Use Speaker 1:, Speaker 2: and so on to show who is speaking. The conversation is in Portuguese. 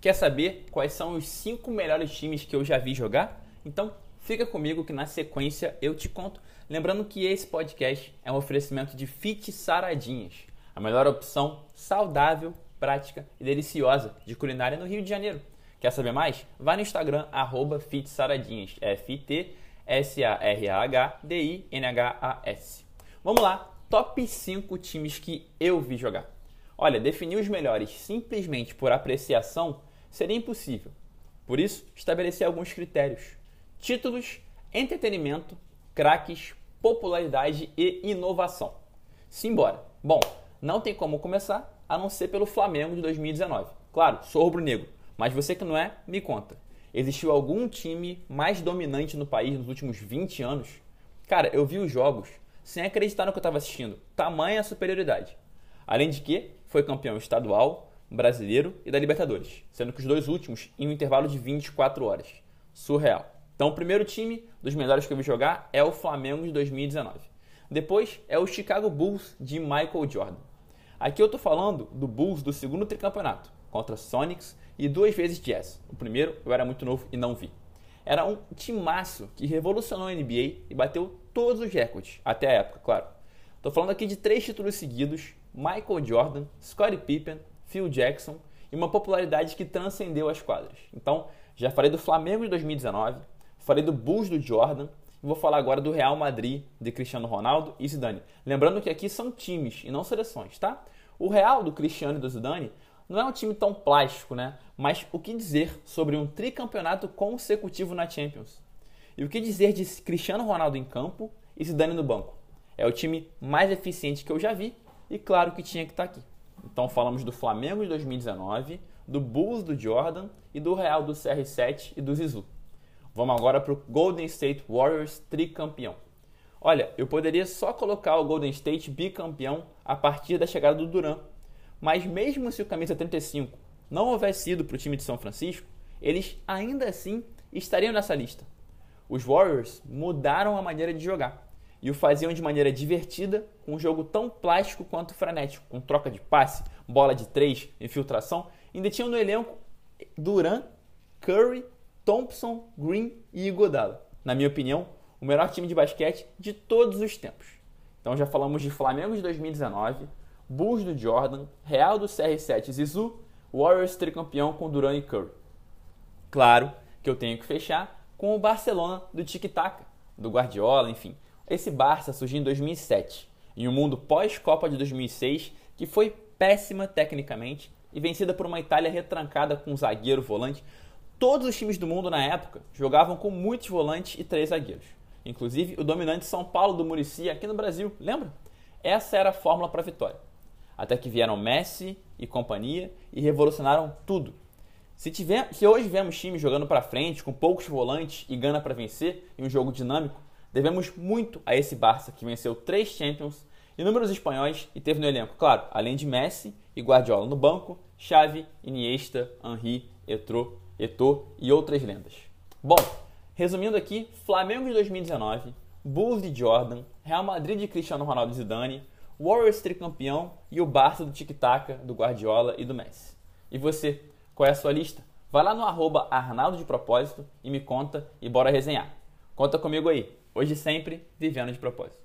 Speaker 1: Quer saber quais são os cinco melhores times que eu já vi jogar? Então fica comigo que na sequência eu te conto. Lembrando que esse podcast é um oferecimento de Fit Saradinhas, a melhor opção saudável, prática e deliciosa de culinária no Rio de Janeiro. Quer saber mais? Vai no Instagram, arroba FitSaradinhas, F-T-S-A-R-A-H-D-I-N-H-A-S. Vamos lá, top 5 times que eu vi jogar. Olha, definir os melhores simplesmente por apreciação seria impossível. Por isso, estabelecer alguns critérios: títulos, entretenimento, craques, popularidade e inovação. Simbora! Bom, não tem como começar a não ser pelo Flamengo de 2019. Claro, sou rubro-negro, mas você que não é, me conta. Existiu algum time mais dominante no país nos últimos 20 anos? Cara, eu vi os jogos sem acreditar no que eu estava assistindo. Tamanha superioridade. Além de que foi campeão estadual, brasileiro e da Libertadores, sendo que os dois últimos em um intervalo de 24 horas. Surreal. Então, o primeiro time dos melhores que eu vi jogar é o Flamengo de 2019. Depois é o Chicago Bulls de Michael Jordan. Aqui eu estou falando do Bulls do segundo tricampeonato, contra Sonics e duas vezes Jazz. O primeiro eu era muito novo e não vi. Era um timaço que revolucionou a NBA e bateu todos os recordes, até a época, claro. Estou falando aqui de três títulos seguidos: Michael Jordan, Scottie Pippen Phil Jackson e uma popularidade que transcendeu as quadras. Então, já falei do Flamengo de 2019, falei do Bulls do Jordan e vou falar agora do Real Madrid de Cristiano Ronaldo e Zidane. Lembrando que aqui são times e não seleções, tá? O Real do Cristiano e do Zidane não é um time tão plástico, né? Mas o que dizer sobre um tricampeonato consecutivo na Champions? E o que dizer de Cristiano Ronaldo em campo e Zidane no banco? É o time mais eficiente que eu já vi e claro que tinha que estar tá aqui. Então falamos do Flamengo de 2019, do Bulls do Jordan e do Real do CR7 e do Zizu. Vamos agora para o Golden State Warriors tricampeão. Olha, eu poderia só colocar o Golden State bicampeão a partir da chegada do Duran, mas mesmo se o camisa 35 não houvesse ido para o time de São Francisco, eles ainda assim estariam nessa lista. Os Warriors mudaram a maneira de jogar e o faziam de maneira divertida, com um jogo tão plástico quanto frenético, com troca de passe, bola de três, infiltração. Ainda tinham no elenco Duran, Curry, Thompson, Green e Iguodala. Na minha opinião, o melhor time de basquete de todos os tempos. Então já falamos de Flamengo de 2019, Bulls do Jordan, Real do CR7 Zizu, Warriors tricampeão com Duran e Curry. Claro que eu tenho que fechar com o Barcelona do Tic Tac, do Guardiola, enfim esse Barça surgiu em 2007, em um mundo pós-Copa de 2006 que foi péssima tecnicamente e vencida por uma Itália retrancada com um zagueiro volante. Todos os times do mundo na época jogavam com muitos volantes e três zagueiros. Inclusive o dominante São Paulo do Murici aqui no Brasil, lembra? Essa era a fórmula para a vitória. Até que vieram Messi e companhia e revolucionaram tudo. Se, tiver, se hoje vemos times jogando para frente, com poucos volantes e gana para vencer em um jogo dinâmico, Devemos muito a esse Barça que venceu três Champions, inúmeros espanhóis e teve no elenco, claro, além de Messi e Guardiola no banco, Xavi, Iniesta, Henry, Etro, Eto'o e outras lendas. Bom, resumindo aqui, Flamengo de 2019, Bulls de Jordan, Real Madrid de Cristiano Ronaldo e Zidane, Warriors tricampeão e o Barça do Tic Tac, do Guardiola e do Messi. E você, qual é a sua lista? Vai lá no arroba Arnaldo de Propósito e me conta e bora resenhar. Conta comigo aí. Hoje sempre, vivendo de propósito.